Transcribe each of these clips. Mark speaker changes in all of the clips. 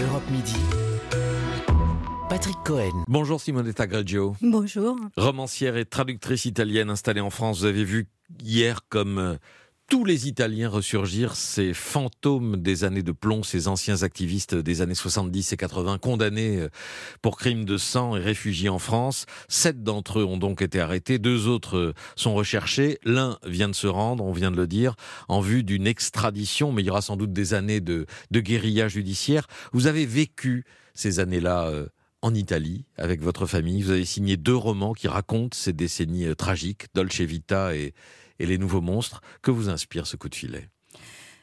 Speaker 1: Europe Midi. Patrick Cohen.
Speaker 2: Bonjour Simonetta Greggio.
Speaker 3: Bonjour.
Speaker 2: Romancière et traductrice italienne installée en France, vous avez vu hier comme euh, tous les Italiens ressurgir ces fantômes des années de plomb, ces anciens activistes des années 70 et 80 condamnés euh, pour crimes de sang et réfugiés en France. Sept d'entre eux ont donc été arrêtés, deux autres euh, sont recherchés. L'un vient de se rendre, on vient de le dire, en vue d'une extradition, mais il y aura sans doute des années de, de guérilla judiciaire. Vous avez vécu ces années-là en Italie avec votre famille. Vous avez signé deux romans qui racontent ces décennies euh, tragiques, Dolce Vita et, et Les Nouveaux Monstres. Que vous inspire ce coup de filet?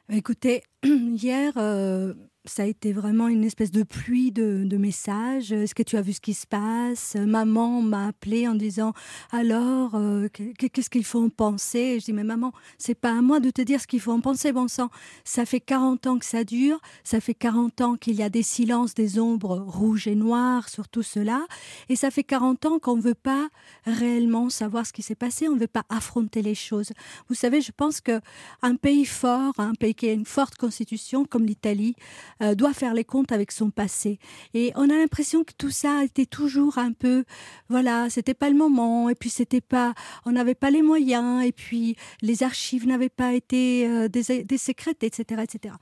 Speaker 3: Écoutez, hier, euh, ça a été vraiment une espèce de pluie de, de messages. Est-ce que tu as vu ce qui se passe? Maman m'a appelé en disant alors euh, qu'est-ce qu'il faut en penser? Je dis mais maman, c'est pas à moi de te dire ce qu'il faut en penser, bon sang. Ça fait 40 ans que ça dure, ça fait 40 ans qu'il y a des silences, des ombres rouges et noires sur tout cela, et ça fait 40 ans qu'on ne veut pas réellement savoir ce qui s'est passé, on ne veut pas affronter les choses. Vous savez, je pense que un pays fort, un pays qui a une forte constitution comme l'Italie, euh, doit faire les comptes avec son passé. Et on a l'impression que tout ça était toujours un peu, voilà, c'était pas le moment, et puis c'était pas, on n'avait pas les moyens, et puis les archives n'avaient pas été euh, des, des sécrétées, etc., etc.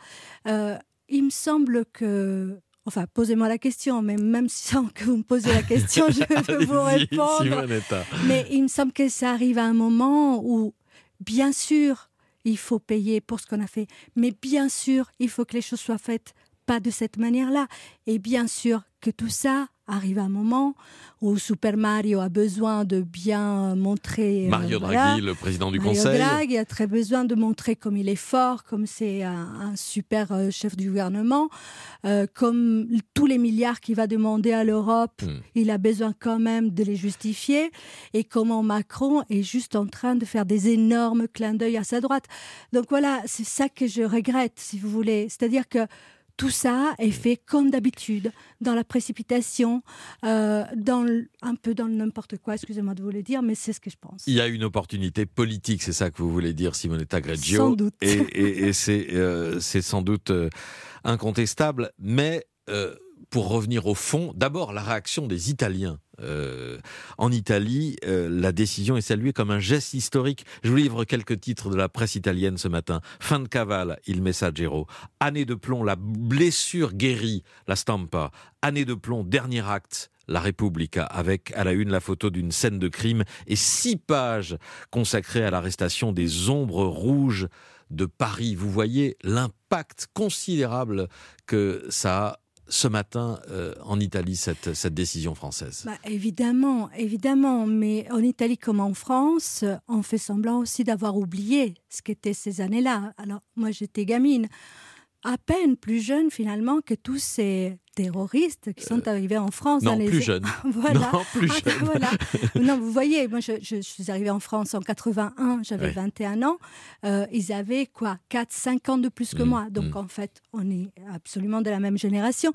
Speaker 3: Euh, il me semble que Enfin, posez-moi la question, mais même sans que vous me posez la question, je peux vous répondre. Mais il me semble que ça arrive à un moment où, bien sûr, il faut payer pour ce qu'on a fait, mais bien sûr, il faut que les choses soient faites pas de cette manière-là. Et bien sûr que tout ça arrive à un moment où Super Mario a besoin de bien montrer.
Speaker 2: Euh, Mario Draghi, le président du
Speaker 3: Mario
Speaker 2: Conseil.
Speaker 3: Draghi a très besoin de montrer comme il est fort, comme c'est un, un, super euh, chef du gouvernement, euh, comme tous les milliards qu'il va demander à l'Europe, hmm. il a besoin quand même de les justifier. Et comment Macron est juste en train de faire des énormes clins d'œil à sa droite. Donc voilà, c'est ça que je regrette, si vous voulez. C'est-à-dire que tout ça est fait comme d'habitude, dans la précipitation, euh, dans le, un peu dans n'importe quoi, excusez-moi de vous le dire, mais c'est ce que je pense.
Speaker 2: Il y a une opportunité politique, c'est ça que vous voulez dire, Simonetta Greggio?
Speaker 3: Sans doute.
Speaker 2: Et, et, et c'est euh, sans doute euh, incontestable, mais euh, pour revenir au fond, d'abord la réaction des Italiens euh, en Italie, euh, la décision est saluée comme un geste historique. Je vous livre quelques titres de la presse italienne ce matin. Fin de cavale, il messaggero. Année de plomb, la blessure guérie, la stampa. Année de plomb, dernier acte, la Repubblica, avec à la une la photo d'une scène de crime et six pages consacrées à l'arrestation des ombres rouges de Paris. Vous voyez l'impact considérable que ça a ce matin euh, en Italie, cette, décision française?
Speaker 3: Bah, Évidemment, évidemment, mais en Italie comme en France, on fait semblant aussi d'avoir oublié ce qu'étaient ces années-là. Alors, moi, j'étais gamine, à peine plus jeune finalement que tous ces terroristes qui sont arrivés en France.
Speaker 2: Non,
Speaker 3: dans les...
Speaker 2: plus jeune.
Speaker 3: voilà.
Speaker 2: Non, plus
Speaker 3: ah,
Speaker 2: jeune.
Speaker 3: voilà. non, vous voyez, moi, je, suis arrivée en France en 81, j'avais oui. 21 ans. Euh, ils avaient quoi 4, 5 ans de plus que mmh, moi. Donc, mmh. en fait, on est absolument de la même génération.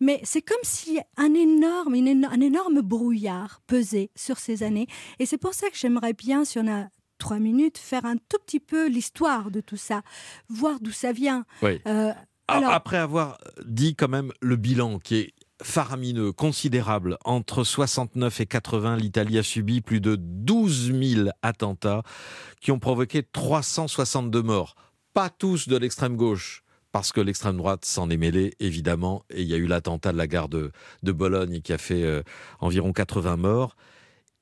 Speaker 3: Mais c'est comme si un énorme, une, un énorme brouillard pesait sur ces années. Et c'est pour ça que j'aimerais bien, si on a trois minutes, faire un tout petit peu l'histoire de tout ça, voir d'où ça vient.
Speaker 2: Oui. Euh, alors... Après avoir dit quand même le bilan qui est faramineux, considérable. Entre 69 et 80, l'Italie a subi plus de 12 000 attentats qui ont provoqué 362 morts. Pas tous de l'extrême gauche, parce que l'extrême droite s'en est mêlée, évidemment, et il y a eu l'attentat de la gare de, de, Bologne qui a fait euh, environ 80 morts.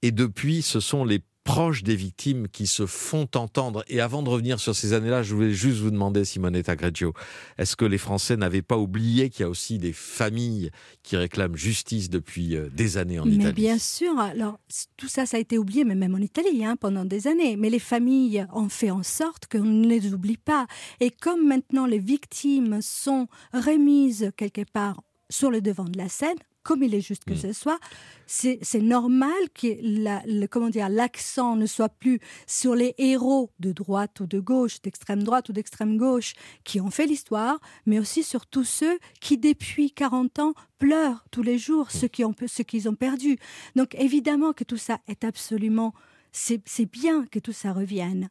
Speaker 2: Et depuis, ce sont les proches des victimes qui se font entendre. Et avant de revenir sur ces années-là, je voulais juste vous demander, Simonetta Greggio, est-ce que les Français n'avaient pas oublié qu'il y a aussi des familles qui réclament justice depuis euh, des années en
Speaker 3: mais
Speaker 2: Italie?
Speaker 3: bien sûr, alors tout ça, ça a été oublié, mais même en Italie, hein, pendant des années. Mais les familles ont fait en sorte qu'on ne les oublie pas. Et comme maintenant les victimes sont remises quelque part sur le devant de la scène, comme il est juste que mmh. ce soit, c'est normal que la, le, comment dire l'accent ne soit plus sur les héros de droite ou de gauche, d'extrême droite ou d'extrême gauche, qui ont fait l'histoire, mais aussi sur tous ceux qui, depuis 40 ans, pleurent tous les jours, ceux qui ont, ceux qu'ils ont perdu. Donc évidemment que tout ça est absolument... C'est bien que tout ça revienne.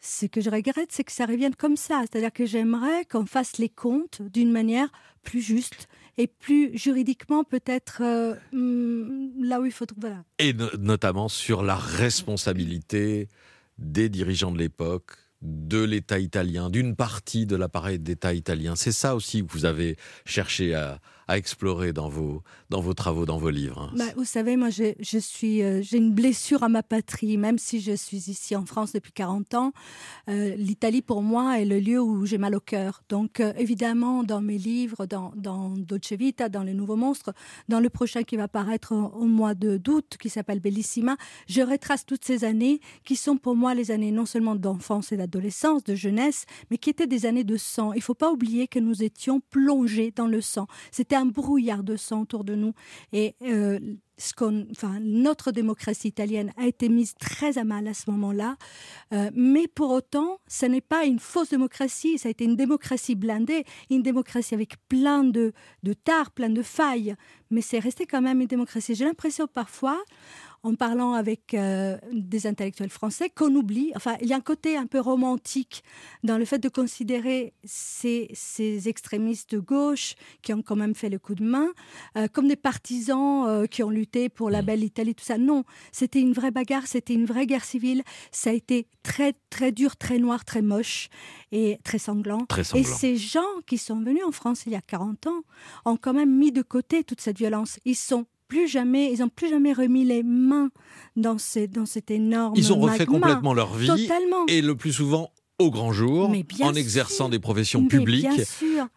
Speaker 3: Ce que je regrette, c'est que ça revienne comme ça. C'est-à-dire que j'aimerais qu'on fasse les comptes d'une manière plus juste et plus juridiquement peut-être hmm, là où il faut. Voilà.
Speaker 2: Et notamment sur la responsabilité des dirigeants de l'époque, de l'État italien, d'une partie de l'appareil d'État italien. C'est ça aussi que vous avez cherché à, à explorer dans vos, dans vos travaux, dans vos livres
Speaker 3: bah, Vous savez, moi, je, euh, j'ai une blessure à ma patrie, même si je suis ici en France depuis 40 ans. Euh, L'Italie, pour moi, est le lieu où j'ai mal au cœur. Donc, euh, évidemment, dans mes livres, dans, dans Dolce Vita, dans Les Nouveaux Monstres, dans le prochain qui va paraître au, mois d'août, qui s'appelle Bellissima, je retrace toutes ces années qui sont pour moi les années non seulement d'enfance et d'adolescence, de jeunesse, mais qui étaient des années de sang. Il ne faut pas oublier que nous étions plongés dans le sang. C'était un brouillard de sang autour de nous. Et euh, notre démocratie italienne a été mise très à mal à ce moment-là. Euh, mais pour autant, ce n'est pas une fausse démocratie, ça a été une démocratie blindée, une démocratie avec plein de, de tares, plein de failles. Mais c'est resté quand même une démocratie. J'ai l'impression parfois, en parlant avec euh, des intellectuels français qu'on oublie. Enfin, il y a un côté un peu romantique dans le fait de considérer ces, ces extrémistes de gauche qui ont quand même fait le coup de main euh, comme des partisans qui ont lutté pour la mmh. belle Italie, tout ça. Non, c'était une vraie bagarre, c'était une vraie guerre civile. Ça a été très, très dur, très noir, très moche et très sanglant.
Speaker 2: Très sanglant.
Speaker 3: Et ces gens qui sont venus en France il y a 40 ans ont quand même mis de côté toute cette violence. Ils sont plus jamais, ils n'ont plus jamais remis les mains dans, ces, dans cet énorme.
Speaker 2: Ils ont refait complètement leur vie. Et le plus souvent au grand jour, en exerçant des professions publiques,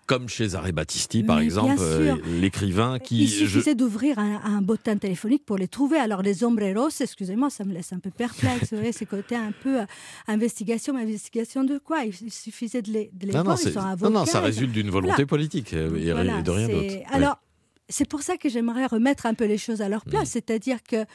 Speaker 2: comme chez Zare Battisti, par exemple, euh, l'écrivain qui...
Speaker 3: Il suffisait d'ouvrir un, un, bottin téléphonique pour les trouver. Alors les ombreros, excusez-moi, ça me laisse un peu perplexe, vous ces côtés un peu euh, investigation, mais investigation de quoi? Il suffisait de les, de les
Speaker 2: non,
Speaker 3: voir,
Speaker 2: non, non, non, ça résulte d'une volonté politique, euh, et de rien d'autre.
Speaker 3: Alors, c'est pour ça que j'aimerais remettre un peu les choses à leur place. C'est-à-dire que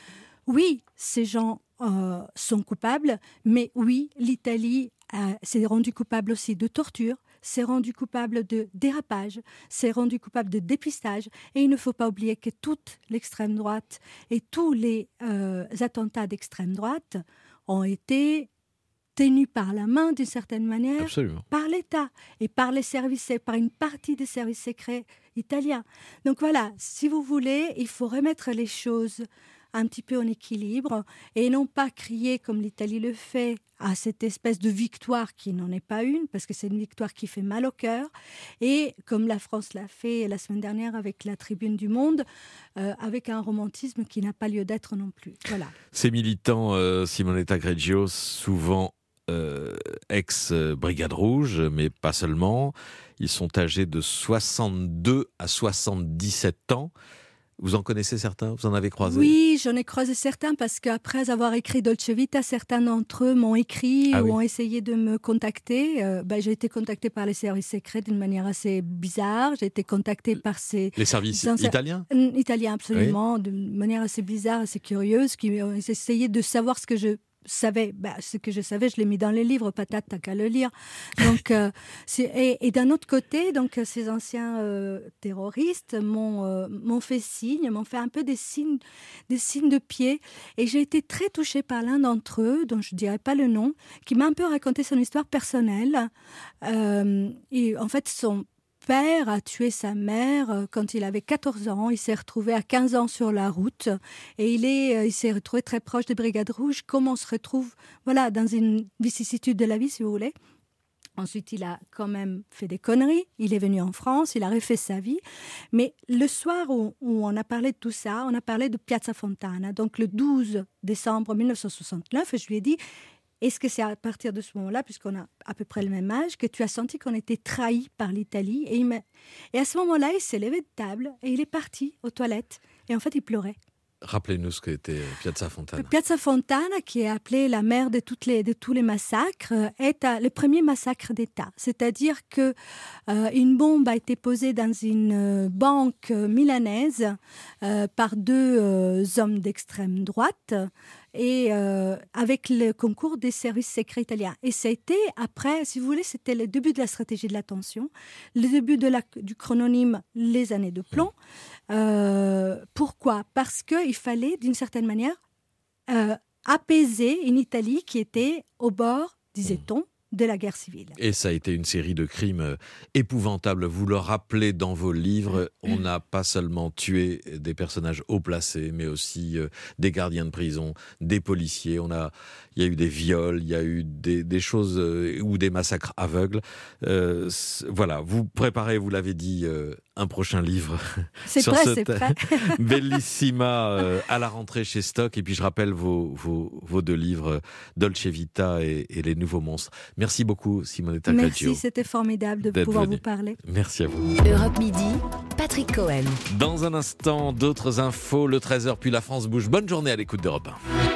Speaker 3: oui, ces gens euh, sont coupables, mais oui, l'Italie euh, s'est rendue coupable aussi de torture, s'est rendue coupable de dérapage, s'est rendue coupable de dépistage. Et il ne faut pas oublier que toute l'extrême droite et tous les euh, attentats d'extrême droite ont été tenus par la main d'une certaine manière par l'État et par les services, par une partie des services secrets italiens. Donc voilà, si vous voulez, il faut remettre les choses un petit peu en équilibre et non pas crier comme l'Italie le fait à cette espèce de victoire qui n'en est pas une, parce que c'est une victoire qui fait mal au cœur, et comme la France l'a fait la semaine dernière avec la Tribune du Monde, euh, avec un romantisme qui n'a pas lieu d'être non plus. Voilà.
Speaker 2: Ces militants, euh, Simonetta Greggio, souvent euh, ex-Brigade Rouge, mais pas seulement. Ils sont âgés de 62 à 77 ans. Vous en connaissez certains? Vous en avez croisé?
Speaker 3: Oui, j'en ai croisé certains parce qu'après avoir écrit Dolce Vita, certains d'entre eux m'ont écrit ah ou ont essayé de me contacter. Euh, ben, j'ai été contactée par les services secrets d'une manière assez bizarre. J'ai été contactée par ces...
Speaker 2: Les services italiens?
Speaker 3: Italiens, absolument, d'une manière assez bizarre, assez curieuse, qui ont essayé de savoir ce que je savais, bah, ce que je savais, je l'ai mis dans les livres, patate, t'as qu'à le lire. Donc, euh, et, d'un autre côté, donc ces anciens euh, terroristes m'ont euh, m'ont fait signe, m'ont fait un peu des signes, des signes de pied, et j'ai été très touchée par l'un d'entre eux, dont je dirais pas le nom, qui m'a un peu raconté son histoire personnelle. et en fait, son père a tué sa mère euh, quand il avait 14 ans. Il s'est retrouvé à 15 ans sur la route et il est, euh, il s'est retrouvé très proche des Brigades Rouges. Comment on se retrouve, voilà, dans une vicissitude de la vie, si vous voulez. Ensuite, il a quand même fait des conneries. Il est venu en France, il a refait sa vie. Mais le soir où, où, on a parlé de tout ça, on a parlé de Piazza Fontana. Donc le 12 décembre 1969, je lui ai dit est-ce que c'est à partir de ce moment-là, puisqu'on a à peu près le même âge, que tu as senti qu'on était trahi par l'Italie et, et à ce moment-là, il s'est levé de table et il est parti aux toilettes. Et en fait, il pleurait.
Speaker 2: Rappelez-nous ce qu'était Piazza Fontana.
Speaker 3: Piazza Fontana, qui est appelée la mère de, toutes les, de tous les massacres, est le premier massacre d'État. C'est-à-dire que euh, une bombe a été posée dans une euh, banque milanaise euh, par deux hommes d'extrême droite et avec le concours des services secrets italiens. Et ça a été après, si vous voulez, c'était le début de la stratégie de l'attention, le début de la, du chrononyme Les années de plomb. Euh, pourquoi? Parce qu'il fallait, d'une certaine manière, euh, apaiser une Italie qui était au bord, disait-on, de la guerre civile.
Speaker 2: Et ça a été une série de crimes euh, épouvantables. Vous le rappelez dans vos livres, on n'a pas seulement tué des personnages haut placés, mais aussi euh, des gardiens de prison, des policiers. On a, il y a eu des viols, il y a eu des, choses euh, ou des massacres aveugles. voilà, vous préparez, vous l'avez dit, un prochain livre.
Speaker 3: C'est prêt, c'est prêt.
Speaker 2: Bellissima à la rentrée chez Stock. Et puis je rappelle vos, vos, deux livres, Dolce Vita et, Les Nouveaux Monstres. Merci beaucoup, Simonetta
Speaker 3: Merci, c'était formidable de pouvoir vous parler.
Speaker 2: Merci à vous.
Speaker 1: Europe Midi, Patrick Cohen.
Speaker 2: Dans un instant, d'autres infos, le 13h, puis la France bouge. Bonne journée à l'écoute d'Europe 1.